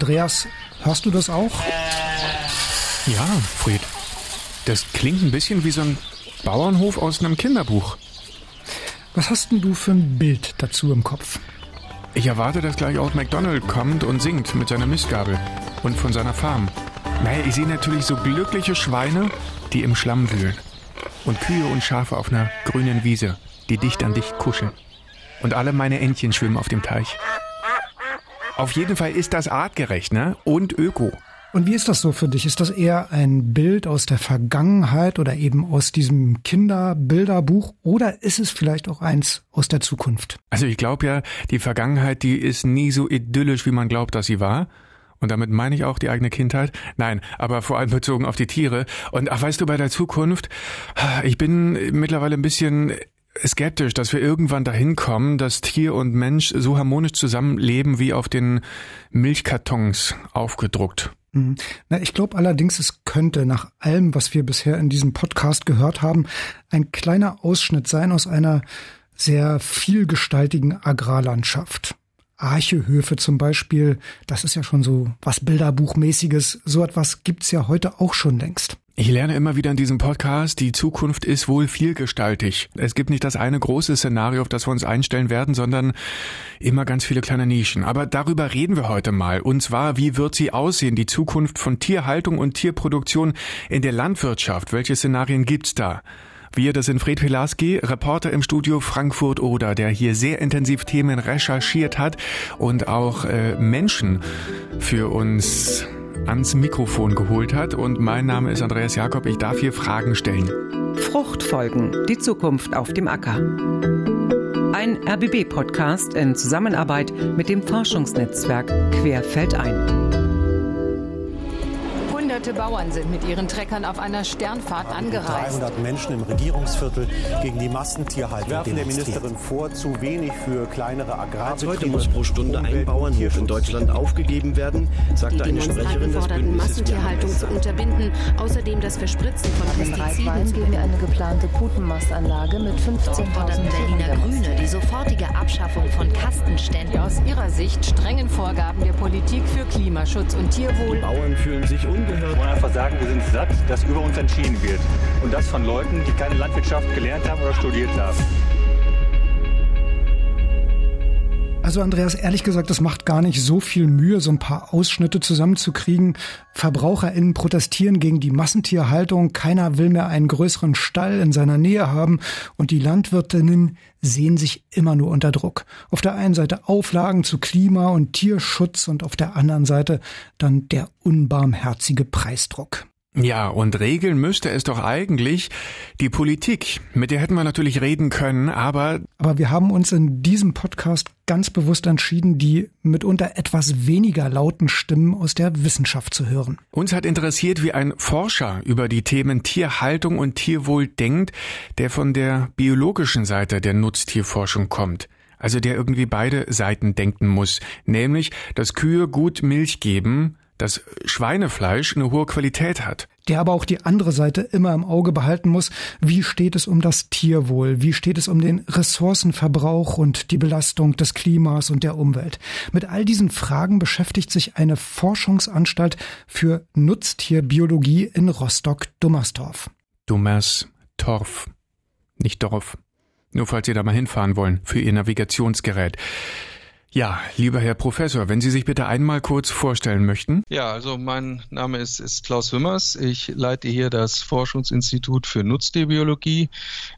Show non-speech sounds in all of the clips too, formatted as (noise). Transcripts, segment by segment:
Andreas, hörst du das auch? Ja, Fried. Das klingt ein bisschen wie so ein Bauernhof aus einem Kinderbuch. Was hast denn du für ein Bild dazu im Kopf? Ich erwarte, dass gleich Old MacDonald kommt und singt mit seiner Mistgabel und von seiner Farm. Naja, ich sehe natürlich so glückliche Schweine, die im Schlamm wühlen. Und Kühe und Schafe auf einer grünen Wiese, die dicht an dicht kuscheln. Und alle meine Entchen schwimmen auf dem Teich. Auf jeden Fall ist das artgerecht, ne? Und öko. Und wie ist das so für dich? Ist das eher ein Bild aus der Vergangenheit oder eben aus diesem Kinderbilderbuch oder ist es vielleicht auch eins aus der Zukunft? Also ich glaube ja, die Vergangenheit, die ist nie so idyllisch, wie man glaubt, dass sie war. Und damit meine ich auch die eigene Kindheit. Nein, aber vor allem bezogen auf die Tiere. Und ach, weißt du, bei der Zukunft, ich bin mittlerweile ein bisschen skeptisch, dass wir irgendwann dahin kommen, dass Tier und Mensch so harmonisch zusammenleben wie auf den Milchkartons aufgedruckt. Mhm. Na, ich glaube allerdings, es könnte nach allem, was wir bisher in diesem Podcast gehört haben, ein kleiner Ausschnitt sein aus einer sehr vielgestaltigen Agrarlandschaft. Archehöfe zum Beispiel, das ist ja schon so was Bilderbuchmäßiges. So etwas gibt's ja heute auch schon längst. Ich lerne immer wieder in diesem Podcast, die Zukunft ist wohl vielgestaltig. Es gibt nicht das eine große Szenario, auf das wir uns einstellen werden, sondern immer ganz viele kleine Nischen. Aber darüber reden wir heute mal. Und zwar, wie wird sie aussehen, die Zukunft von Tierhaltung und Tierproduktion in der Landwirtschaft? Welche Szenarien gibt's da? Wir, das sind Fred Pilarski, Reporter im Studio Frankfurt-Oder, der hier sehr intensiv Themen recherchiert hat und auch äh, Menschen für uns ans Mikrofon geholt hat. Und mein Name ist Andreas Jakob. Ich darf hier Fragen stellen. Fruchtfolgen, die Zukunft auf dem Acker. Ein RBB-Podcast in Zusammenarbeit mit dem Forschungsnetzwerk Querfeldein. Hunderte Bauern sind mit ihren Treckern auf einer Sternfahrt angereist. 300 Menschen im Regierungsviertel gegen die Massentierhaltung werfen der Ministerin vor, zu wenig für kleinere Agrarbetriebe. Heute muss pro Stunde ein Bauernhof in Deutschland aufgegeben werden, sagte eine Sprecherin des forderten Massentierhaltung zu unterbinden. Außerdem das Verspritzen von Pestiziden gegen eine geplante Putenmastanlage mit 15.000 Berliner Grüne die sofortige Abschaffung von Kastenständen. Die aus ihrer Sicht strengen Vorgaben der Politik für Klimaschutz und Tierwohl. Die Bauern fühlen sich ungehört wir wollen einfach sagen, wir sind satt, dass über uns entschieden wird. Und das von Leuten, die keine Landwirtschaft gelernt haben oder studiert haben. Also Andreas, ehrlich gesagt, das macht gar nicht so viel Mühe, so ein paar Ausschnitte zusammenzukriegen. VerbraucherInnen protestieren gegen die Massentierhaltung. Keiner will mehr einen größeren Stall in seiner Nähe haben. Und die Landwirtinnen sehen sich immer nur unter Druck. Auf der einen Seite Auflagen zu Klima- und Tierschutz und auf der anderen Seite dann der unbarmherzige Preisdruck. Ja, und regeln müsste es doch eigentlich die Politik. Mit der hätten wir natürlich reden können, aber. Aber wir haben uns in diesem Podcast ganz bewusst entschieden, die mitunter etwas weniger lauten Stimmen aus der Wissenschaft zu hören. Uns hat interessiert, wie ein Forscher über die Themen Tierhaltung und Tierwohl denkt, der von der biologischen Seite der Nutztierforschung kommt. Also der irgendwie beide Seiten denken muss, nämlich, dass Kühe gut Milch geben, dass Schweinefleisch eine hohe Qualität hat. Der aber auch die andere Seite immer im Auge behalten muss. Wie steht es um das Tierwohl? Wie steht es um den Ressourcenverbrauch und die Belastung des Klimas und der Umwelt? Mit all diesen Fragen beschäftigt sich eine Forschungsanstalt für Nutztierbiologie in Rostock-Dummersdorf. Dummerstorf, nicht Dorf. Nur falls Sie da mal hinfahren wollen für Ihr Navigationsgerät. Ja, lieber Herr Professor, wenn Sie sich bitte einmal kurz vorstellen möchten. Ja, also mein Name ist, ist Klaus Wimmers. Ich leite hier das Forschungsinstitut für Nutztierbiologie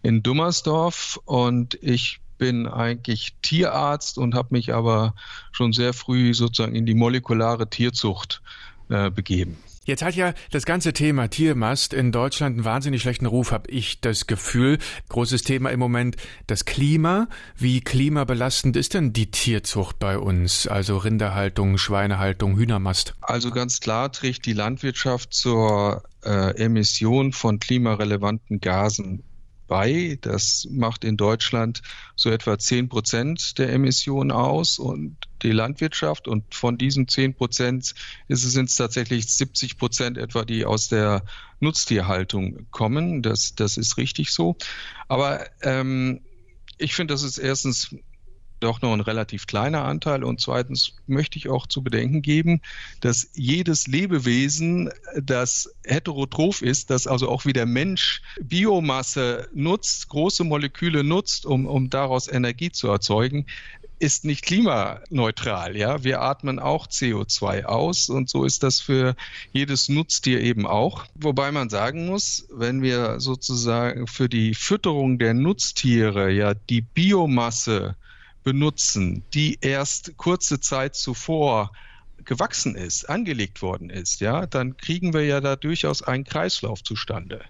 in Dummersdorf und ich bin eigentlich Tierarzt und habe mich aber schon sehr früh sozusagen in die molekulare Tierzucht äh, begeben. Jetzt hat ja das ganze Thema Tiermast in Deutschland einen wahnsinnig schlechten Ruf, habe ich das Gefühl. Großes Thema im Moment das Klima. Wie klimabelastend ist denn die Tierzucht bei uns? Also Rinderhaltung, Schweinehaltung, Hühnermast? Also ganz klar trägt die Landwirtschaft zur äh, Emission von klimarelevanten Gasen bei. Das macht in Deutschland so etwa 10 Prozent der Emissionen aus und die Landwirtschaft. Und von diesen 10 Prozent sind es tatsächlich 70 Prozent etwa, die aus der Nutztierhaltung kommen. Das, das ist richtig so. Aber ähm, ich finde, das ist erstens doch noch ein relativ kleiner Anteil. Und zweitens möchte ich auch zu bedenken geben, dass jedes Lebewesen, das heterotroph ist, das also auch wie der Mensch Biomasse nutzt, große Moleküle nutzt, um, um daraus Energie zu erzeugen, ist nicht klimaneutral. Ja, wir atmen auch CO2 aus und so ist das für jedes Nutztier eben auch. Wobei man sagen muss, wenn wir sozusagen für die Fütterung der Nutztiere ja die Biomasse benutzen, die erst kurze Zeit zuvor gewachsen ist, angelegt worden ist, ja, dann kriegen wir ja da durchaus einen Kreislauf zustande.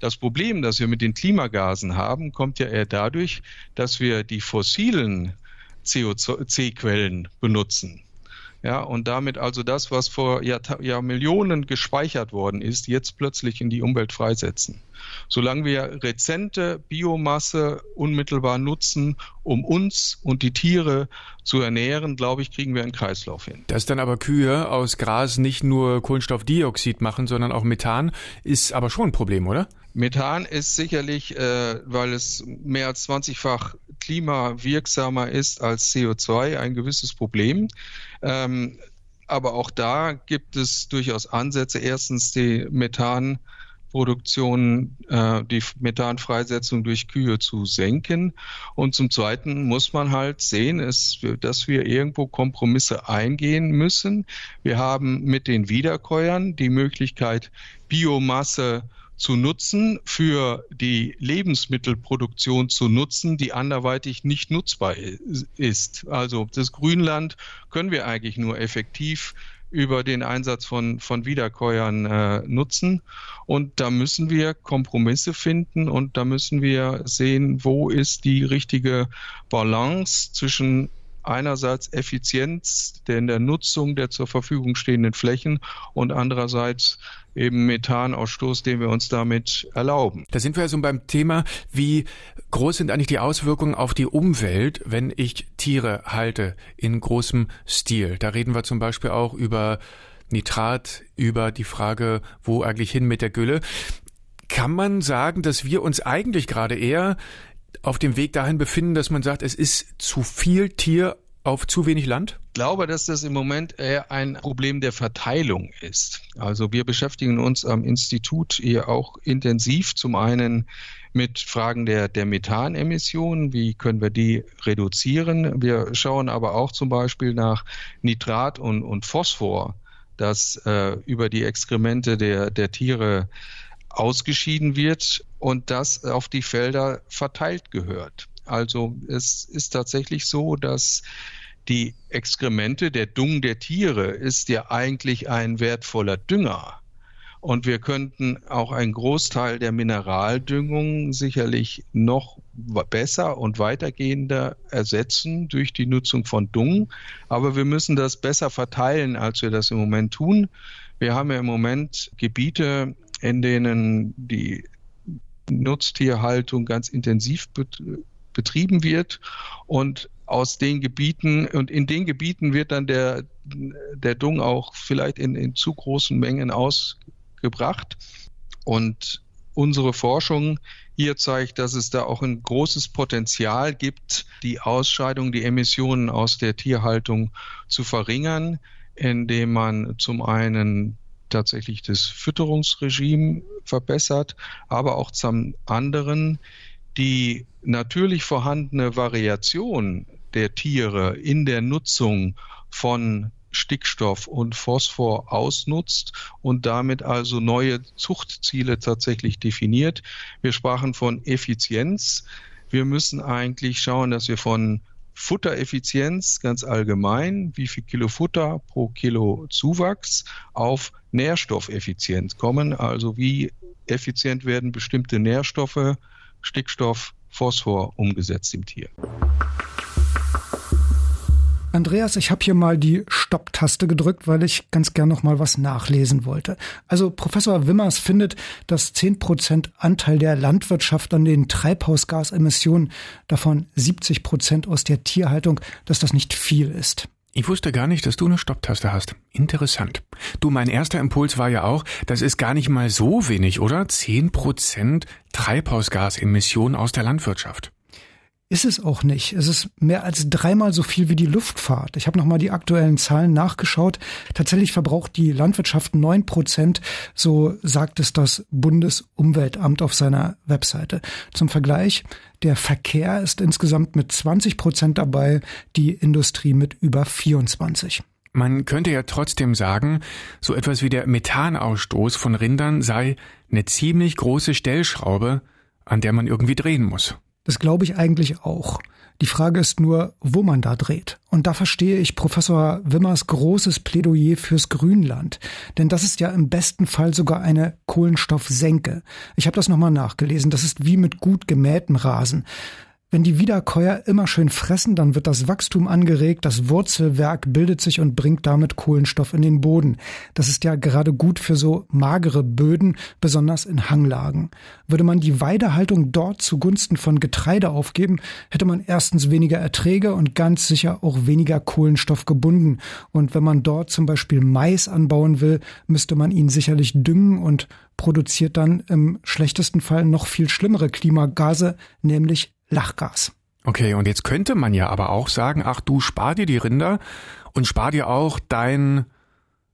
Das Problem, das wir mit den Klimagasen haben, kommt ja eher dadurch, dass wir die fossilen CO2-Quellen benutzen. Ja, und damit also das, was vor Jahr, Jahrmillionen gespeichert worden ist, jetzt plötzlich in die Umwelt freisetzen. Solange wir rezente Biomasse unmittelbar nutzen, um uns und die Tiere zu ernähren, glaube ich, kriegen wir einen Kreislauf hin. Dass dann aber Kühe aus Gras nicht nur Kohlenstoffdioxid machen, sondern auch Methan, ist aber schon ein Problem, oder? Methan ist sicherlich, äh, weil es mehr als 20-fach klimawirksamer ist als CO2, ein gewisses Problem. Ähm, aber auch da gibt es durchaus Ansätze. Erstens die Methanproduktion, äh, die Methanfreisetzung durch Kühe zu senken. Und zum Zweiten muss man halt sehen, ist, dass wir irgendwo Kompromisse eingehen müssen. Wir haben mit den Wiederkäuern die Möglichkeit, Biomasse zu nutzen, für die Lebensmittelproduktion zu nutzen, die anderweitig nicht nutzbar ist. Also das Grünland können wir eigentlich nur effektiv über den Einsatz von, von Wiederkäuern äh, nutzen. Und da müssen wir Kompromisse finden und da müssen wir sehen, wo ist die richtige Balance zwischen einerseits Effizienz in der Nutzung der zur Verfügung stehenden Flächen und andererseits eben Methanausstoß, den wir uns damit erlauben. Da sind wir also beim Thema, wie groß sind eigentlich die Auswirkungen auf die Umwelt, wenn ich Tiere halte in großem Stil. Da reden wir zum Beispiel auch über Nitrat, über die Frage, wo eigentlich hin mit der Gülle. Kann man sagen, dass wir uns eigentlich gerade eher auf dem Weg dahin befinden, dass man sagt, es ist zu viel Tier auf zu wenig Land? Ich glaube, dass das im Moment eher ein Problem der Verteilung ist. Also wir beschäftigen uns am Institut hier auch intensiv zum einen mit Fragen der, der Methanemissionen, wie können wir die reduzieren. Wir schauen aber auch zum Beispiel nach Nitrat und, und Phosphor, das äh, über die Exkremente der, der Tiere ausgeschieden wird und das auf die Felder verteilt gehört. Also es ist tatsächlich so, dass die Exkremente, der Dung der Tiere ist ja eigentlich ein wertvoller Dünger. Und wir könnten auch einen Großteil der Mineraldüngung sicherlich noch besser und weitergehender ersetzen durch die Nutzung von Dung. Aber wir müssen das besser verteilen, als wir das im Moment tun. Wir haben ja im Moment Gebiete, in denen die Nutztierhaltung ganz intensiv betrieben wird und aus den Gebieten und in den Gebieten wird dann der, der Dung auch vielleicht in, in zu großen Mengen ausgebracht. Und unsere Forschung hier zeigt, dass es da auch ein großes Potenzial gibt, die Ausscheidung, die Emissionen aus der Tierhaltung zu verringern, indem man zum einen tatsächlich das Fütterungsregime verbessert, aber auch zum anderen die natürlich vorhandene Variation der Tiere in der Nutzung von Stickstoff und Phosphor ausnutzt und damit also neue Zuchtziele tatsächlich definiert. Wir sprachen von Effizienz. Wir müssen eigentlich schauen, dass wir von Futtereffizienz ganz allgemein, wie viel Kilo Futter pro Kilo Zuwachs, auf Nährstoffeffizienz kommen. Also wie effizient werden bestimmte Nährstoffe, Stickstoff, Phosphor umgesetzt im Tier. Andreas, ich habe hier mal die Stopptaste gedrückt, weil ich ganz gern noch mal was nachlesen wollte. Also Professor Wimmers findet, dass 10% Anteil der Landwirtschaft an den Treibhausgasemissionen, davon 70 Prozent aus der Tierhaltung, dass das nicht viel ist. Ich wusste gar nicht, dass du eine Stopptaste hast. Interessant. Du, mein erster Impuls war ja auch, das ist gar nicht mal so wenig, oder? 10% Treibhausgasemissionen aus der Landwirtschaft. Ist es auch nicht. Es ist mehr als dreimal so viel wie die Luftfahrt. Ich habe nochmal die aktuellen Zahlen nachgeschaut. Tatsächlich verbraucht die Landwirtschaft neun Prozent, so sagt es das Bundesumweltamt auf seiner Webseite. Zum Vergleich, der Verkehr ist insgesamt mit 20 Prozent dabei, die Industrie mit über 24. Man könnte ja trotzdem sagen, so etwas wie der Methanausstoß von Rindern sei eine ziemlich große Stellschraube, an der man irgendwie drehen muss. Das glaube ich eigentlich auch. Die Frage ist nur, wo man da dreht. Und da verstehe ich Professor Wimmers großes Plädoyer fürs Grünland. Denn das ist ja im besten Fall sogar eine Kohlenstoffsenke. Ich habe das nochmal nachgelesen. Das ist wie mit gut gemähtem Rasen. Wenn die Wiederkäuer immer schön fressen, dann wird das Wachstum angeregt, das Wurzelwerk bildet sich und bringt damit Kohlenstoff in den Boden. Das ist ja gerade gut für so magere Böden, besonders in Hanglagen. Würde man die Weidehaltung dort zugunsten von Getreide aufgeben, hätte man erstens weniger Erträge und ganz sicher auch weniger Kohlenstoff gebunden. Und wenn man dort zum Beispiel Mais anbauen will, müsste man ihn sicherlich düngen und produziert dann im schlechtesten Fall noch viel schlimmere Klimagase, nämlich Lachgas. Okay, und jetzt könnte man ja aber auch sagen, ach du spar dir die Rinder und spar dir auch dein,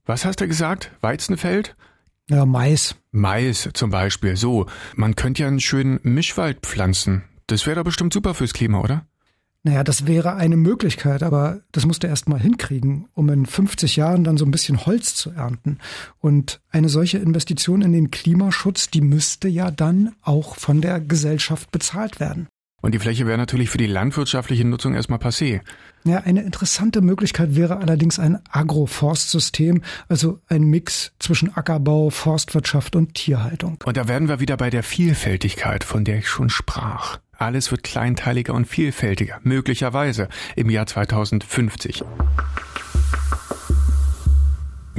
was hast du gesagt, Weizenfeld? Ja, Mais. Mais zum Beispiel. So, man könnte ja einen schönen Mischwald pflanzen. Das wäre doch bestimmt super fürs Klima, oder? Naja, das wäre eine Möglichkeit, aber das musst du erst mal hinkriegen, um in 50 Jahren dann so ein bisschen Holz zu ernten. Und eine solche Investition in den Klimaschutz, die müsste ja dann auch von der Gesellschaft bezahlt werden. Und die Fläche wäre natürlich für die landwirtschaftliche Nutzung erstmal passé. Ja, eine interessante Möglichkeit wäre allerdings ein Agroforstsystem, also ein Mix zwischen Ackerbau, Forstwirtschaft und Tierhaltung. Und da werden wir wieder bei der Vielfältigkeit, von der ich schon sprach. Alles wird kleinteiliger und vielfältiger, möglicherweise im Jahr 2050.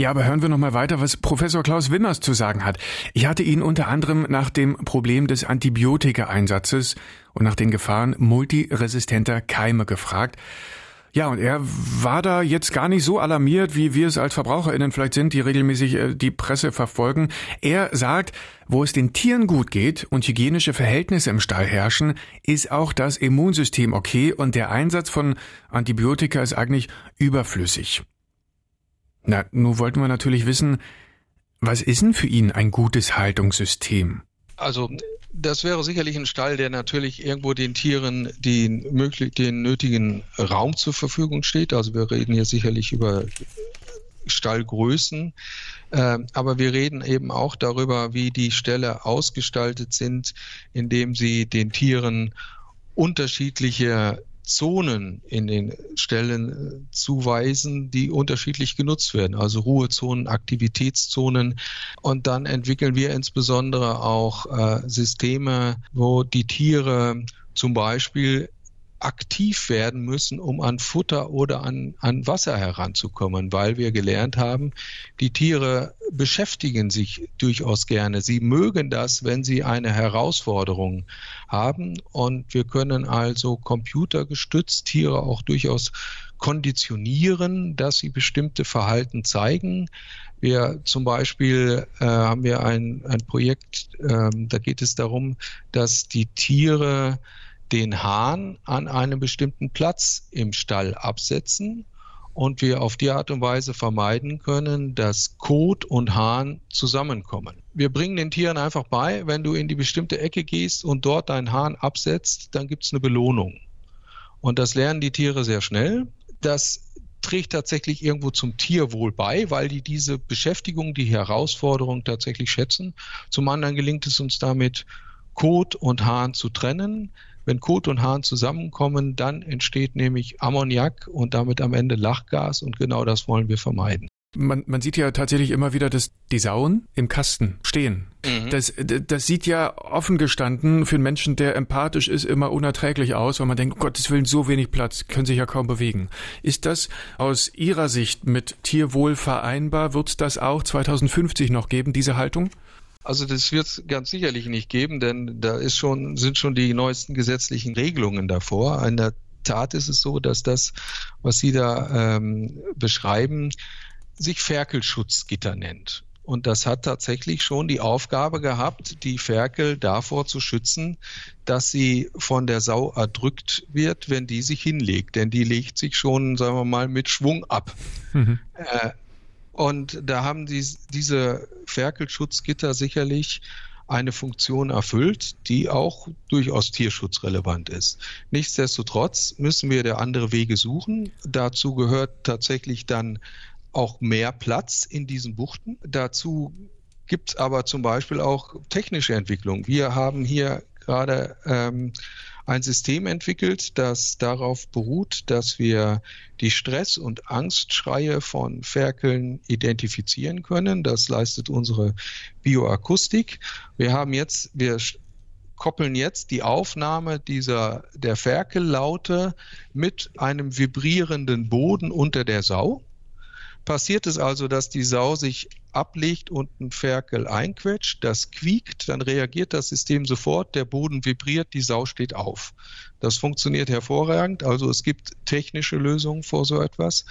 Ja, aber hören wir noch mal weiter, was Professor Klaus Wimmers zu sagen hat. Ich hatte ihn unter anderem nach dem Problem des Antibiotika-Einsatzes und nach den Gefahren multiresistenter Keime gefragt. Ja, und er war da jetzt gar nicht so alarmiert, wie wir es als VerbraucherInnen vielleicht sind, die regelmäßig äh, die Presse verfolgen. Er sagt, wo es den Tieren gut geht und hygienische Verhältnisse im Stall herrschen, ist auch das Immunsystem okay und der Einsatz von Antibiotika ist eigentlich überflüssig. Na, nun wollten wir natürlich wissen, was ist denn für ihn ein gutes Haltungssystem? Also das wäre sicherlich ein Stall, der natürlich irgendwo den Tieren den, möglich, den nötigen Raum zur Verfügung steht. Also wir reden hier sicherlich über Stallgrößen, äh, aber wir reden eben auch darüber, wie die Ställe ausgestaltet sind, indem sie den Tieren unterschiedliche Zonen in den Stellen äh, zuweisen, die unterschiedlich genutzt werden, also Ruhezonen, Aktivitätszonen. Und dann entwickeln wir insbesondere auch äh, Systeme, wo die Tiere zum Beispiel aktiv werden müssen, um an Futter oder an, an Wasser heranzukommen, weil wir gelernt haben, die Tiere beschäftigen sich durchaus gerne. Sie mögen das, wenn sie eine Herausforderung haben. Und wir können also computergestützt Tiere auch durchaus konditionieren, dass sie bestimmte Verhalten zeigen. Wir zum Beispiel äh, haben wir ein, ein Projekt, äh, da geht es darum, dass die Tiere den Hahn an einem bestimmten Platz im Stall absetzen und wir auf die Art und Weise vermeiden können, dass Kot und Hahn zusammenkommen. Wir bringen den Tieren einfach bei, wenn du in die bestimmte Ecke gehst und dort deinen Hahn absetzt, dann gibt es eine Belohnung. Und das lernen die Tiere sehr schnell. Das trägt tatsächlich irgendwo zum Tierwohl bei, weil die diese Beschäftigung, die Herausforderung tatsächlich schätzen. Zum anderen gelingt es uns damit, Kot und Hahn zu trennen. Wenn Kot und Hahn zusammenkommen, dann entsteht nämlich Ammoniak und damit am Ende Lachgas und genau das wollen wir vermeiden. Man, man sieht ja tatsächlich immer wieder, dass die Sauen im Kasten stehen. Mhm. Das, das sieht ja offen gestanden für einen Menschen, der empathisch ist, immer unerträglich aus, weil man denkt, um Gottes Willen, so wenig Platz, können sich ja kaum bewegen. Ist das aus Ihrer Sicht mit Tierwohl vereinbar? Wird es das auch 2050 noch geben, diese Haltung? Also das wird es ganz sicherlich nicht geben, denn da ist schon, sind schon die neuesten gesetzlichen Regelungen davor. In der Tat ist es so, dass das, was Sie da ähm, beschreiben, sich Ferkelschutzgitter nennt. Und das hat tatsächlich schon die Aufgabe gehabt, die Ferkel davor zu schützen, dass sie von der Sau erdrückt wird, wenn die sich hinlegt. Denn die legt sich schon, sagen wir mal, mit Schwung ab. Mhm. Äh, und da haben die, diese Ferkelschutzgitter sicherlich eine Funktion erfüllt, die auch durchaus tierschutzrelevant ist. Nichtsdestotrotz müssen wir der andere Wege suchen. Dazu gehört tatsächlich dann auch mehr Platz in diesen Buchten. Dazu gibt es aber zum Beispiel auch technische Entwicklung. Wir haben hier gerade ähm, ein System entwickelt, das darauf beruht, dass wir die Stress- und Angstschreie von Ferkeln identifizieren können. Das leistet unsere Bioakustik. Wir haben jetzt, wir koppeln jetzt die Aufnahme dieser, der Ferkellaute mit einem vibrierenden Boden unter der Sau. Passiert es also, dass die Sau sich ablegt und ein Ferkel einquetscht, das quiekt, dann reagiert das System sofort, der Boden vibriert, die Sau steht auf. Das funktioniert hervorragend, also es gibt technische Lösungen vor so etwas.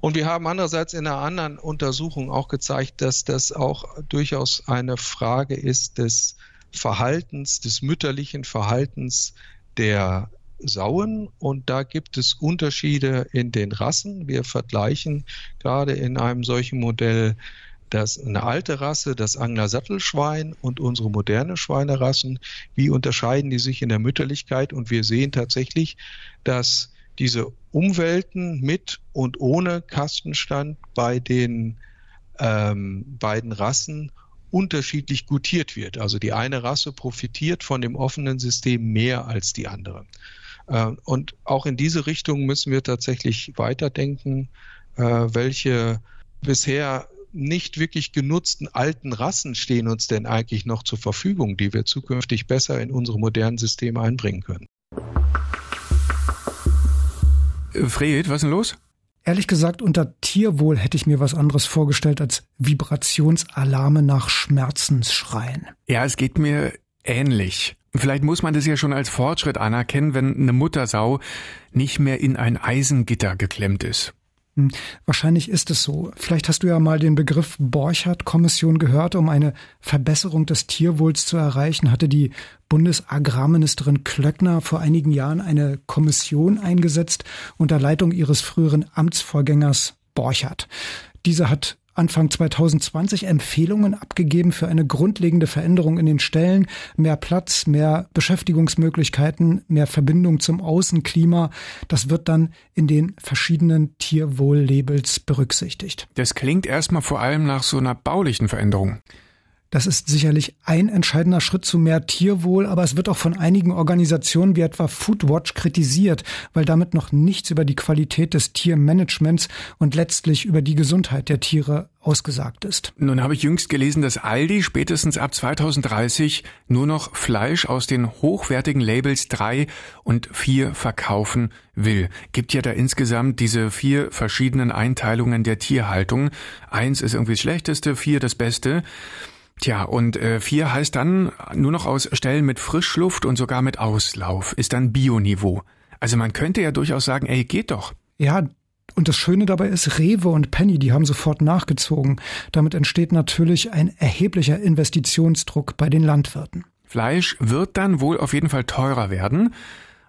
Und wir haben andererseits in einer anderen Untersuchung auch gezeigt, dass das auch durchaus eine Frage ist des Verhaltens, des mütterlichen Verhaltens der Sauen und da gibt es Unterschiede in den Rassen. Wir vergleichen gerade in einem solchen Modell das eine alte Rasse, das Angler-Sattelschwein und unsere moderne Schweinerassen. Wie unterscheiden die sich in der Mütterlichkeit? Und wir sehen tatsächlich, dass diese Umwelten mit und ohne Kastenstand bei den ähm, beiden Rassen unterschiedlich gutiert wird. Also die eine Rasse profitiert von dem offenen System mehr als die andere. Äh, und auch in diese Richtung müssen wir tatsächlich weiterdenken, äh, welche bisher nicht wirklich genutzten alten Rassen stehen uns denn eigentlich noch zur Verfügung, die wir zukünftig besser in unsere modernen Systeme einbringen können. Fred, was ist denn los? Ehrlich gesagt, unter Tierwohl hätte ich mir was anderes vorgestellt als Vibrationsalarme nach Schmerzensschreien. Ja, es geht mir ähnlich. Vielleicht muss man das ja schon als Fortschritt anerkennen, wenn eine Muttersau nicht mehr in ein Eisengitter geklemmt ist. Hm, wahrscheinlich ist es so. Vielleicht hast du ja mal den Begriff Borchardt-Kommission gehört. Um eine Verbesserung des Tierwohls zu erreichen, hatte die Bundesagrarministerin Klöckner vor einigen Jahren eine Kommission eingesetzt unter Leitung ihres früheren Amtsvorgängers Borchardt. Diese hat Anfang 2020 Empfehlungen abgegeben für eine grundlegende Veränderung in den Stellen, mehr Platz, mehr Beschäftigungsmöglichkeiten, mehr Verbindung zum Außenklima. Das wird dann in den verschiedenen Tierwohl-Labels berücksichtigt. Das klingt erstmal vor allem nach so einer baulichen Veränderung. Das ist sicherlich ein entscheidender Schritt zu mehr Tierwohl, aber es wird auch von einigen Organisationen wie etwa Foodwatch kritisiert, weil damit noch nichts über die Qualität des Tiermanagements und letztlich über die Gesundheit der Tiere ausgesagt ist. Nun habe ich jüngst gelesen, dass Aldi spätestens ab 2030 nur noch Fleisch aus den hochwertigen Labels 3 und 4 verkaufen will. Gibt ja da insgesamt diese vier verschiedenen Einteilungen der Tierhaltung. Eins ist irgendwie das Schlechteste, vier das Beste. Tja, und äh, vier heißt dann nur noch aus Stellen mit Frischluft und sogar mit Auslauf, ist dann Bioniveau. Also man könnte ja durchaus sagen, ey, geht doch. Ja, und das Schöne dabei ist, Rewe und Penny, die haben sofort nachgezogen. Damit entsteht natürlich ein erheblicher Investitionsdruck bei den Landwirten. Fleisch wird dann wohl auf jeden Fall teurer werden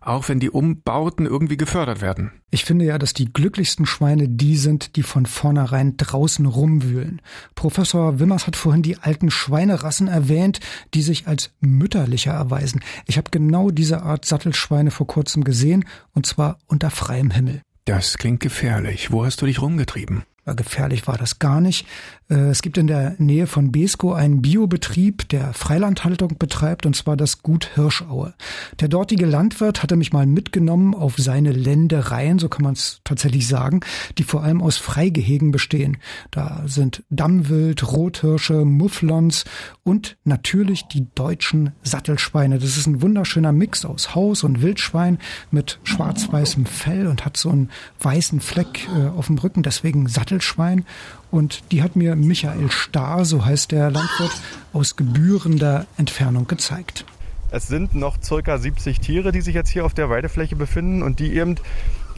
auch wenn die Umbauten irgendwie gefördert werden. Ich finde ja, dass die glücklichsten Schweine die sind, die von vornherein draußen rumwühlen. Professor Wimmers hat vorhin die alten Schweinerassen erwähnt, die sich als mütterlicher erweisen. Ich habe genau diese Art Sattelschweine vor kurzem gesehen, und zwar unter freiem Himmel. Das klingt gefährlich. Wo hast du dich rumgetrieben? Gefährlich war das gar nicht. Äh, es gibt in der Nähe von Besko einen Biobetrieb, der Freilandhaltung betreibt, und zwar das Gut Hirschaue. Der dortige Landwirt hatte mich mal mitgenommen auf seine Ländereien, so kann man es tatsächlich sagen, die vor allem aus Freigehegen bestehen. Da sind Dammwild, Rothirsche, Mufflons und natürlich die deutschen Sattelschweine. Das ist ein wunderschöner Mix aus Haus- und Wildschwein mit schwarz-weißem Fell und hat so einen weißen Fleck äh, auf dem Rücken, deswegen Sattelschwein. Und die hat mir Michael Starr, so heißt der Landwirt, aus gebührender Entfernung gezeigt. Es sind noch circa 70 Tiere, die sich jetzt hier auf der Weidefläche befinden und die eben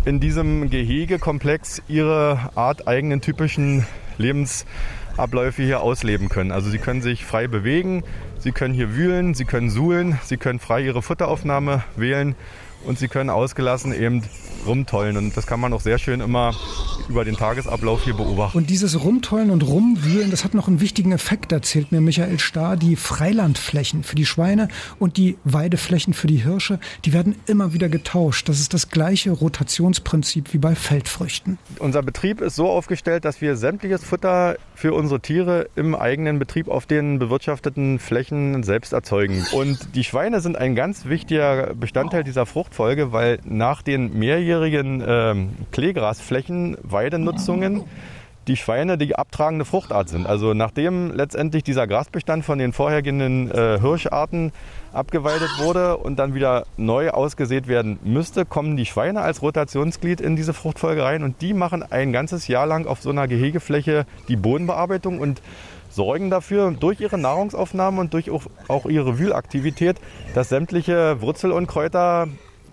in diesem Gehegekomplex ihre arteigenen typischen Lebens Abläufe hier ausleben können. Also sie können sich frei bewegen, sie können hier wühlen, sie können suhlen, sie können frei ihre Futteraufnahme wählen und sie können ausgelassen eben rumtollen. Und das kann man auch sehr schön immer über den Tagesablauf hier beobachten. Und dieses Rumtollen und Rumwühlen, das hat noch einen wichtigen Effekt, erzählt mir Michael Starr. Die Freilandflächen für die Schweine und die Weideflächen für die Hirsche, die werden immer wieder getauscht. Das ist das gleiche Rotationsprinzip wie bei Feldfrüchten. Unser Betrieb ist so aufgestellt, dass wir sämtliches Futter für unsere Tiere im eigenen Betrieb auf den bewirtschafteten Flächen selbst erzeugen. Und die Schweine sind ein ganz wichtiger Bestandteil dieser Fruchtfolge, weil nach den mehrjährigen äh, Kleegrasflächen Weidenutzungen die Schweine die abtragende Fruchtart sind. Also nachdem letztendlich dieser Grasbestand von den vorhergehenden äh, Hirscharten abgeweidet wurde und dann wieder neu ausgesät werden müsste, kommen die Schweine als Rotationsglied in diese Fruchtfolge rein und die machen ein ganzes Jahr lang auf so einer Gehegefläche die Bodenbearbeitung und sorgen dafür durch ihre Nahrungsaufnahme und durch auch, auch ihre Wühlaktivität, dass sämtliche Wurzel- und Kräuter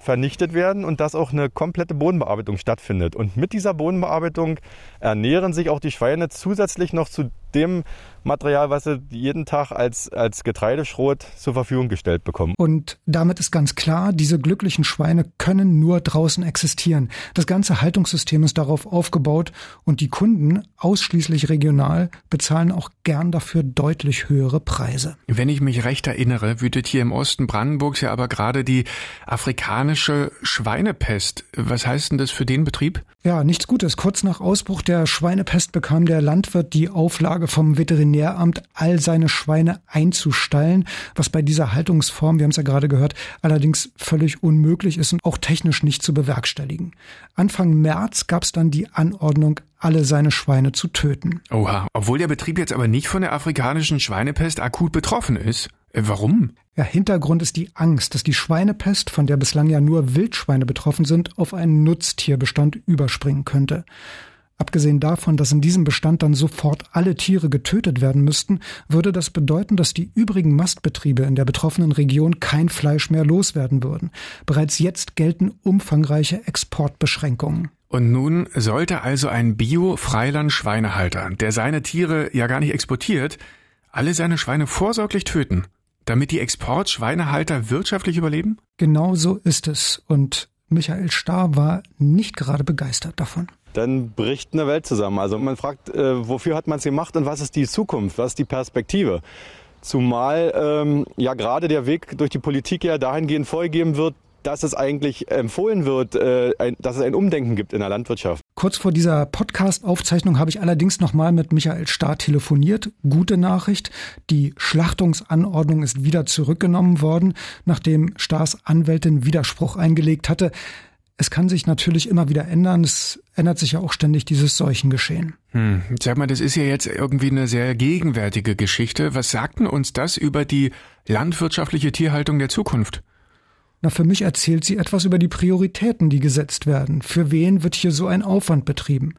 vernichtet werden und dass auch eine komplette Bodenbearbeitung stattfindet. Und mit dieser Bodenbearbeitung ernähren sich auch die Schweine zusätzlich noch zu dem Material, was sie jeden Tag als, als Getreideschrot zur Verfügung gestellt bekommen. Und damit ist ganz klar, diese glücklichen Schweine können nur draußen existieren. Das ganze Haltungssystem ist darauf aufgebaut und die Kunden, ausschließlich regional, bezahlen auch gern dafür deutlich höhere Preise. Wenn ich mich recht erinnere, wütet hier im Osten Brandenburgs ja aber gerade die afrikanische Schweinepest. Was heißt denn das für den Betrieb? Ja, nichts Gutes. Kurz nach Ausbruch der Schweinepest bekam der Landwirt die Auflage vom Veterinäramt, all seine Schweine einzustallen, was bei dieser Haltungsform, wir haben es ja gerade gehört, allerdings völlig unmöglich ist und auch technisch nicht zu bewerkstelligen. Anfang März gab es dann die Anordnung, alle seine Schweine zu töten. Oha, obwohl der Betrieb jetzt aber nicht von der afrikanischen Schweinepest akut betroffen ist. Äh, warum? Ja, Hintergrund ist die Angst, dass die Schweinepest, von der bislang ja nur Wildschweine betroffen sind, auf einen Nutztierbestand überspringen könnte. Abgesehen davon, dass in diesem Bestand dann sofort alle Tiere getötet werden müssten, würde das bedeuten, dass die übrigen Mastbetriebe in der betroffenen Region kein Fleisch mehr loswerden würden. Bereits jetzt gelten umfangreiche Exportbeschränkungen. Und nun sollte also ein Bio-Freiland-Schweinehalter, der seine Tiere ja gar nicht exportiert, alle seine Schweine vorsorglich töten, damit die Exportschweinehalter wirtschaftlich überleben? Genau so ist es. Und Michael Starr war nicht gerade begeistert davon dann bricht eine Welt zusammen. Also man fragt, äh, wofür hat man es gemacht und was ist die Zukunft, was ist die Perspektive? Zumal ähm, ja gerade der Weg durch die Politik ja dahingehend vorgegeben wird, dass es eigentlich empfohlen wird, äh, dass es ein Umdenken gibt in der Landwirtschaft. Kurz vor dieser Podcast-Aufzeichnung habe ich allerdings nochmal mit Michael Stahr telefoniert. Gute Nachricht, die Schlachtungsanordnung ist wieder zurückgenommen worden, nachdem Stahrs Anwältin Widerspruch eingelegt hatte. Es kann sich natürlich immer wieder ändern. Es ändert sich ja auch ständig dieses Seuchengeschehen. Hm. Sag mal, das ist ja jetzt irgendwie eine sehr gegenwärtige Geschichte. Was sagt denn uns das über die landwirtschaftliche Tierhaltung der Zukunft? Na, für mich erzählt sie etwas über die Prioritäten, die gesetzt werden. Für wen wird hier so ein Aufwand betrieben?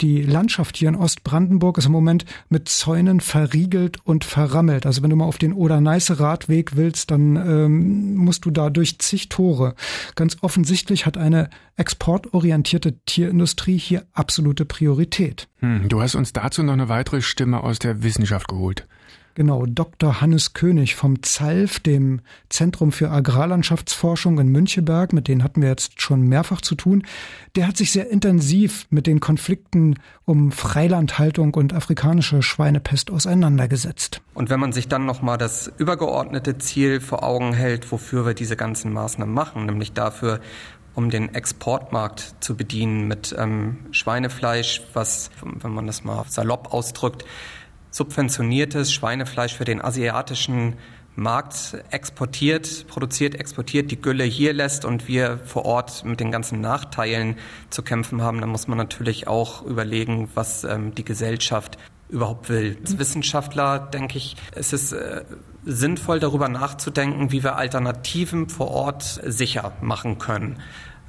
Die Landschaft hier in Ostbrandenburg ist im Moment mit Zäunen verriegelt und verrammelt. Also wenn du mal auf den Oder-Neiße-Radweg willst, dann ähm, musst du da durch zig Tore. Ganz offensichtlich hat eine exportorientierte Tierindustrie hier absolute Priorität. Hm, du hast uns dazu noch eine weitere Stimme aus der Wissenschaft geholt. Genau, Dr. Hannes König vom ZALF, dem Zentrum für Agrarlandschaftsforschung in Müncheberg, mit denen hatten wir jetzt schon mehrfach zu tun, der hat sich sehr intensiv mit den Konflikten um Freilandhaltung und afrikanische Schweinepest auseinandergesetzt. Und wenn man sich dann nochmal das übergeordnete Ziel vor Augen hält, wofür wir diese ganzen Maßnahmen machen, nämlich dafür, um den Exportmarkt zu bedienen mit ähm, Schweinefleisch, was, wenn man das mal salopp ausdrückt, subventioniertes Schweinefleisch für den asiatischen Markt exportiert, produziert, exportiert, die Gülle hier lässt und wir vor Ort mit den ganzen Nachteilen zu kämpfen haben, dann muss man natürlich auch überlegen, was ähm, die Gesellschaft überhaupt will. Als Wissenschaftler denke ich, es ist äh, sinnvoll darüber nachzudenken, wie wir Alternativen vor Ort sicher machen können.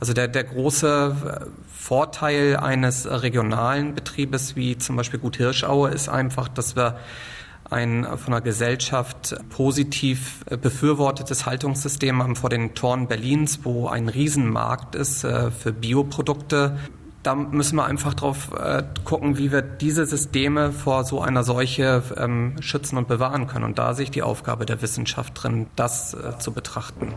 Also der, der große äh, Vorteil eines regionalen Betriebes wie zum Beispiel Gut Hirschaue ist einfach, dass wir ein von der Gesellschaft positiv äh, befürwortetes Haltungssystem haben vor den Toren Berlins, wo ein Riesenmarkt ist äh, für Bioprodukte. da müssen wir einfach drauf gucken, wie wir diese Systeme vor so einer Seuche ähm, schützen und bewahren können. Und da sehe ich die Aufgabe der Wissenschaft drin, das zu betrachten.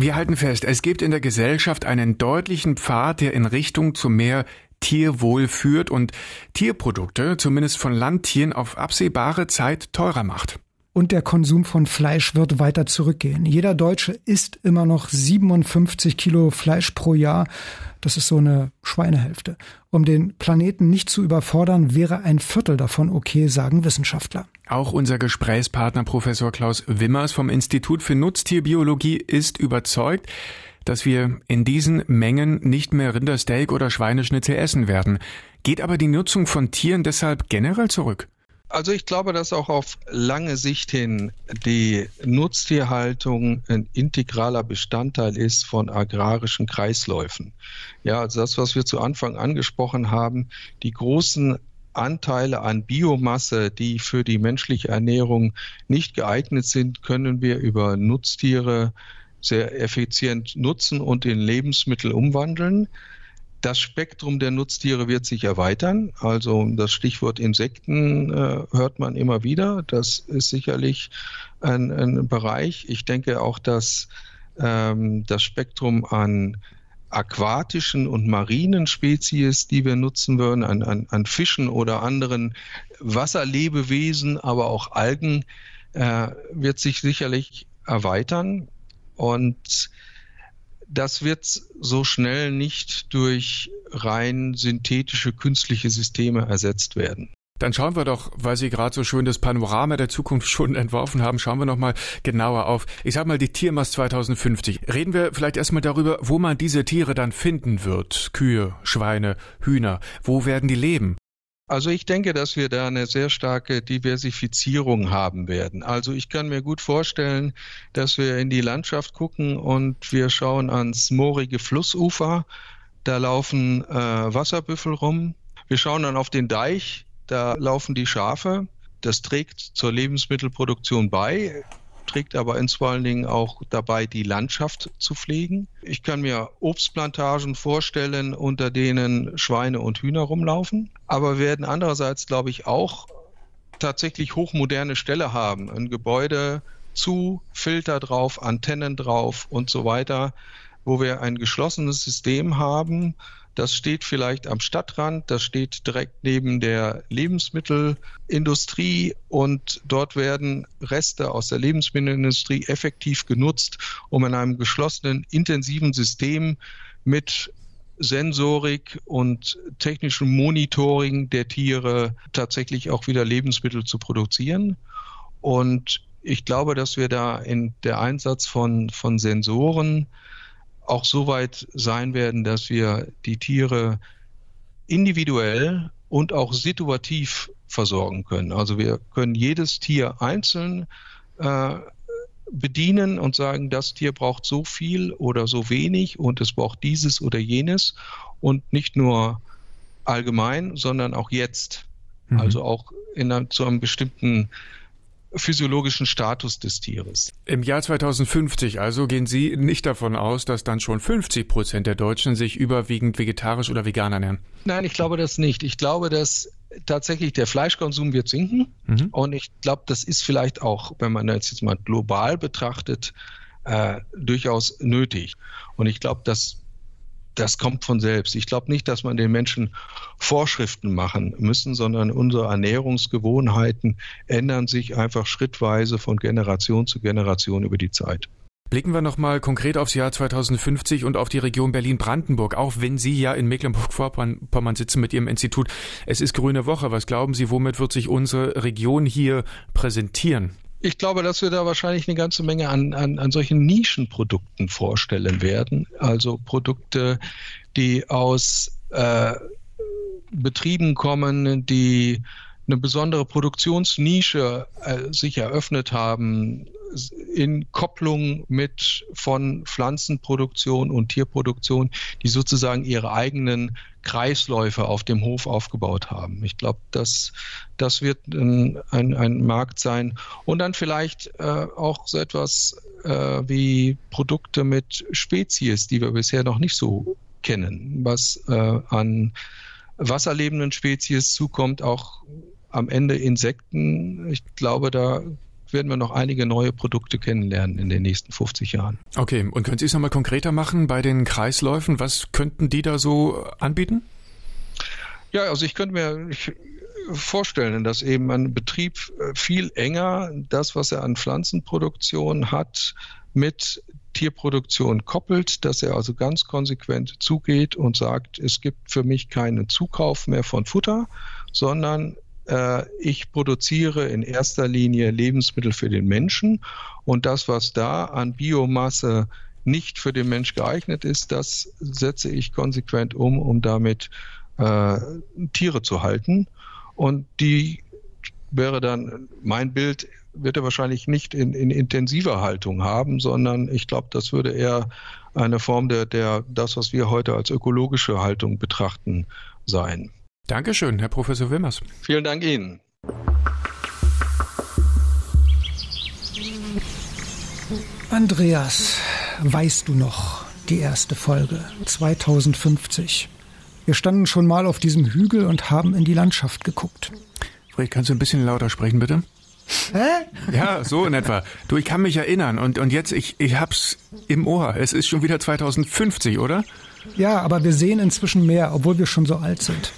Wir halten fest, es gibt in der Gesellschaft einen deutlichen Pfad, der in Richtung zu mehr Tierwohl führt und Tierprodukte, zumindest von Landtieren, auf absehbare Zeit teurer macht. Und der Konsum von Fleisch wird weiter zurückgehen. Jeder Deutsche isst immer noch 57 Kilo Fleisch pro Jahr. Das ist so eine Schweinehälfte. Um den Planeten nicht zu überfordern, wäre ein Viertel davon okay, sagen Wissenschaftler. Auch unser Gesprächspartner Professor Klaus Wimmers vom Institut für Nutztierbiologie ist überzeugt, dass wir in diesen Mengen nicht mehr Rindersteak oder Schweineschnitzel essen werden. Geht aber die Nutzung von Tieren deshalb generell zurück? Also ich glaube, dass auch auf lange Sicht hin die Nutztierhaltung ein integraler Bestandteil ist von agrarischen Kreisläufen. Ja, also das, was wir zu Anfang angesprochen haben, die großen Anteile an Biomasse, die für die menschliche Ernährung nicht geeignet sind, können wir über Nutztiere sehr effizient nutzen und in Lebensmittel umwandeln. Das Spektrum der Nutztiere wird sich erweitern. Also das Stichwort Insekten äh, hört man immer wieder. Das ist sicherlich ein, ein Bereich. Ich denke auch, dass ähm, das Spektrum an aquatischen und marinen Spezies, die wir nutzen würden, an, an, an Fischen oder anderen Wasserlebewesen, aber auch Algen, äh, wird sich sicherlich erweitern. Und das wird so schnell nicht durch rein synthetische künstliche Systeme ersetzt werden. Dann schauen wir doch, weil Sie gerade so schön das Panorama der Zukunft schon (laughs) entworfen haben, schauen wir noch mal genauer auf, ich sag mal, die Tiermast 2050. Reden wir vielleicht erstmal darüber, wo man diese Tiere dann finden wird. Kühe, Schweine, Hühner. Wo werden die leben? Also ich denke, dass wir da eine sehr starke Diversifizierung haben werden. Also ich kann mir gut vorstellen, dass wir in die Landschaft gucken und wir schauen ans moorige Flussufer. Da laufen äh, Wasserbüffel rum. Wir schauen dann auf den Deich. Da laufen die Schafe. Das trägt zur Lebensmittelproduktion bei trägt aber in vor allen Dingen auch dabei, die Landschaft zu pflegen. Ich kann mir Obstplantagen vorstellen, unter denen Schweine und Hühner rumlaufen, aber werden andererseits, glaube ich, auch tatsächlich hochmoderne Ställe haben. Ein Gebäude zu, Filter drauf, Antennen drauf und so weiter, wo wir ein geschlossenes System haben, das steht vielleicht am Stadtrand, das steht direkt neben der Lebensmittelindustrie und dort werden Reste aus der Lebensmittelindustrie effektiv genutzt, um in einem geschlossenen, intensiven System mit Sensorik und technischem Monitoring der Tiere tatsächlich auch wieder Lebensmittel zu produzieren. Und ich glaube, dass wir da in der Einsatz von, von Sensoren auch so weit sein werden, dass wir die Tiere individuell und auch situativ versorgen können. Also wir können jedes Tier einzeln äh, bedienen und sagen, das Tier braucht so viel oder so wenig und es braucht dieses oder jenes und nicht nur allgemein, sondern auch jetzt. Mhm. Also auch in einem, zu einem bestimmten physiologischen Status des Tieres. Im Jahr 2050 also gehen Sie nicht davon aus, dass dann schon 50 Prozent der Deutschen sich überwiegend vegetarisch oder vegan ernähren? Nein, ich glaube das nicht. Ich glaube, dass tatsächlich der Fleischkonsum wird sinken. Mhm. Und ich glaube, das ist vielleicht auch, wenn man das jetzt mal global betrachtet, äh, durchaus nötig. Und ich glaube, dass das kommt von selbst. Ich glaube nicht, dass man den Menschen Vorschriften machen müssen, sondern unsere Ernährungsgewohnheiten ändern sich einfach schrittweise von Generation zu Generation über die Zeit. Blicken wir nochmal konkret aufs Jahr 2050 und auf die Region Berlin-Brandenburg, auch wenn Sie ja in Mecklenburg-Vorpommern sitzen mit Ihrem Institut. Es ist grüne Woche. Was glauben Sie, womit wird sich unsere Region hier präsentieren? Ich glaube, dass wir da wahrscheinlich eine ganze Menge an, an, an solchen Nischenprodukten vorstellen werden. Also Produkte, die aus äh, Betrieben kommen, die eine besondere Produktionsnische äh, sich eröffnet haben, in Kopplung mit von Pflanzenproduktion und Tierproduktion, die sozusagen ihre eigenen Kreisläufe auf dem Hof aufgebaut haben. Ich glaube, das, das wird ein, ein, ein, Markt sein. Und dann vielleicht äh, auch so etwas äh, wie Produkte mit Spezies, die wir bisher noch nicht so kennen, was äh, an wasserlebenden Spezies zukommt, auch am Ende Insekten. Ich glaube, da werden wir noch einige neue Produkte kennenlernen in den nächsten 50 Jahren. Okay, und können Sie es nochmal konkreter machen bei den Kreisläufen? Was könnten die da so anbieten? Ja, also ich könnte mir vorstellen, dass eben ein Betrieb äh, viel enger das, was er an Pflanzenproduktion hat, mit Tierproduktion koppelt, dass er also ganz konsequent zugeht und sagt, es gibt für mich keinen Zukauf mehr von Futter, sondern ich produziere in erster Linie Lebensmittel für den Menschen und das, was da an Biomasse nicht für den Mensch geeignet ist, das setze ich konsequent um, um damit äh, Tiere zu halten. Und die wäre dann mein Bild, wird er wahrscheinlich nicht in, in intensiver Haltung haben, sondern ich glaube, das würde eher eine Form der, der, das, was wir heute als ökologische Haltung betrachten, sein. Dankeschön, Herr Professor Wimmers. Vielen Dank Ihnen. Andreas, weißt du noch die erste Folge 2050? Wir standen schon mal auf diesem Hügel und haben in die Landschaft geguckt. Fred, kannst du ein bisschen lauter sprechen, bitte? Hä? Ja, so in etwa. Du, ich kann mich erinnern und, und jetzt, ich, ich hab's im Ohr. Es ist schon wieder 2050, oder? Ja, aber wir sehen inzwischen mehr, obwohl wir schon so alt sind.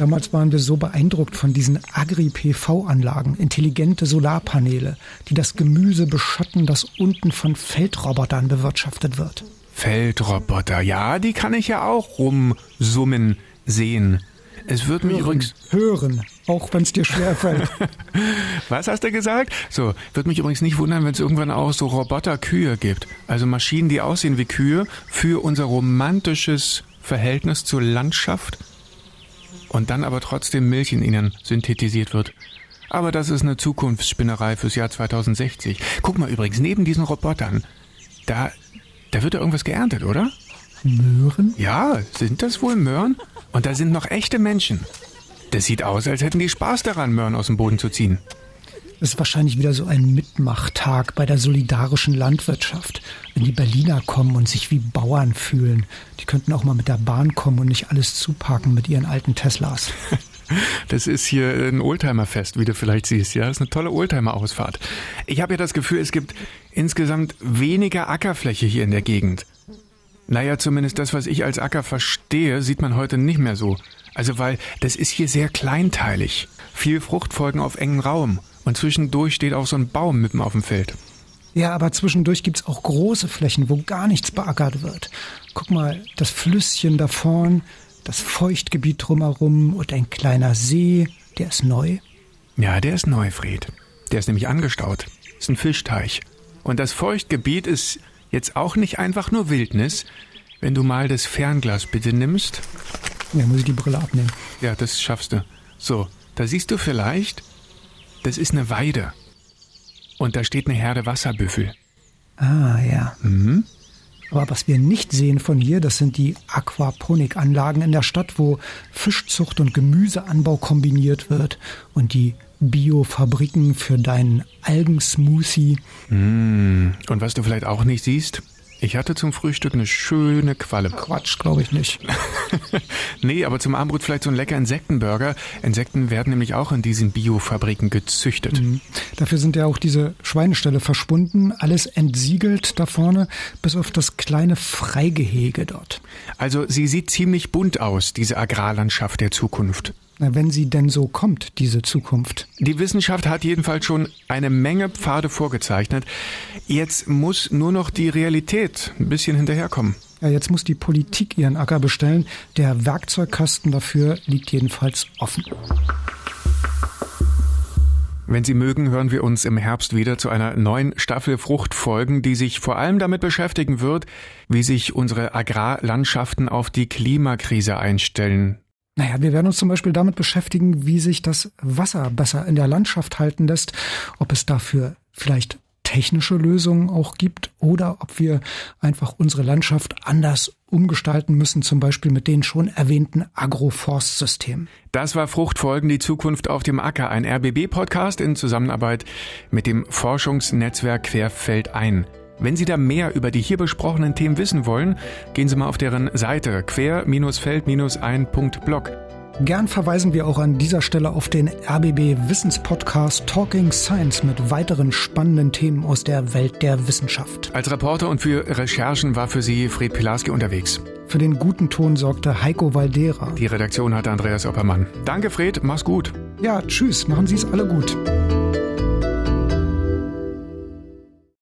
Damals waren wir so beeindruckt von diesen Agri-PV-Anlagen, intelligente Solarpaneele, die das Gemüse beschatten, das unten von Feldrobotern bewirtschaftet wird. Feldroboter, ja, die kann ich ja auch rumsummen sehen. Es wird mich übrigens hören, auch wenn es dir schwerfällt. (laughs) Was hast du gesagt? So, wird mich übrigens nicht wundern, wenn es irgendwann auch so Roboterkühe gibt. Also Maschinen, die aussehen wie Kühe für unser romantisches Verhältnis zur Landschaft und dann aber trotzdem Milch in ihnen synthetisiert wird. Aber das ist eine Zukunftsspinnerei fürs Jahr 2060. Guck mal übrigens, neben diesen Robotern, da da wird ja irgendwas geerntet, oder? Möhren? Ja, sind das wohl Möhren? Und da sind noch echte Menschen. Das sieht aus, als hätten die Spaß daran, Möhren aus dem Boden zu ziehen. Das ist wahrscheinlich wieder so ein Mitmachtag bei der solidarischen Landwirtschaft. Wenn die Berliner kommen und sich wie Bauern fühlen. Die könnten auch mal mit der Bahn kommen und nicht alles zuparken mit ihren alten Teslas. (laughs) Das ist hier ein Oldtimerfest, wie du vielleicht siehst. Ja, das ist eine tolle Oldtimer-Ausfahrt. Ich habe ja das Gefühl, es gibt insgesamt weniger Ackerfläche hier in der Gegend. Naja, zumindest das, was ich als Acker verstehe, sieht man heute nicht mehr so. Also weil das ist hier sehr kleinteilig. Viel Fruchtfolgen auf engen Raum. Und zwischendurch steht auch so ein Baum mitten auf dem Feld. Ja, aber zwischendurch gibt's auch große Flächen, wo gar nichts beackert wird. Guck mal, das Flüsschen da vorn, das Feuchtgebiet drumherum und ein kleiner See, der ist neu. Ja, der ist neu, Fred. Der ist nämlich angestaut. Ist ein Fischteich. Und das Feuchtgebiet ist jetzt auch nicht einfach nur Wildnis. Wenn du mal das Fernglas bitte nimmst. Ja, muss ich die Brille abnehmen. Ja, das schaffst du. So, da siehst du vielleicht, das ist eine Weide. Und da steht eine Herde Wasserbüffel. Ah, ja. Mhm. Aber was wir nicht sehen von hier, das sind die Aquaponikanlagen in der Stadt, wo Fischzucht und Gemüseanbau kombiniert wird und die Biofabriken für deinen Algensmoothie. Mm. Und was du vielleicht auch nicht siehst, ich hatte zum Frühstück eine schöne Qualle. Quatsch, glaube ich nicht. (laughs) nee, aber zum Abendbrot vielleicht so ein lecker Insektenburger. Insekten werden nämlich auch in diesen Biofabriken gezüchtet. Mhm. Dafür sind ja auch diese Schweineställe verschwunden, alles entsiegelt da vorne, bis auf das kleine Freigehege dort. Also sie sieht ziemlich bunt aus, diese Agrarlandschaft der Zukunft wenn sie denn so kommt, diese Zukunft. Die Wissenschaft hat jedenfalls schon eine Menge Pfade vorgezeichnet. Jetzt muss nur noch die Realität ein bisschen hinterherkommen. Ja, jetzt muss die Politik ihren Acker bestellen. Der Werkzeugkasten dafür liegt jedenfalls offen. Wenn Sie mögen, hören wir uns im Herbst wieder zu einer neuen Staffel Fruchtfolgen, die sich vor allem damit beschäftigen wird, wie sich unsere Agrarlandschaften auf die Klimakrise einstellen. Naja, wir werden uns zum Beispiel damit beschäftigen, wie sich das Wasser besser in der Landschaft halten lässt, ob es dafür vielleicht technische Lösungen auch gibt oder ob wir einfach unsere Landschaft anders umgestalten müssen, zum Beispiel mit den schon erwähnten Agroforstsystemen. Das war Fruchtfolgen, die Zukunft auf dem Acker, ein RBB-Podcast in Zusammenarbeit mit dem Forschungsnetzwerk Querfeld ein. Wenn Sie da mehr über die hier besprochenen Themen wissen wollen, gehen Sie mal auf deren Seite quer-feld-ein.blog. Gern verweisen wir auch an dieser Stelle auf den RBB Wissenspodcast Talking Science mit weiteren spannenden Themen aus der Welt der Wissenschaft. Als Reporter und für Recherchen war für Sie Fred Pilarski unterwegs. Für den guten Ton sorgte Heiko Valdera. Die Redaktion hatte Andreas Oppermann. Danke, Fred. Mach's gut. Ja, tschüss. Machen Sie es alle gut.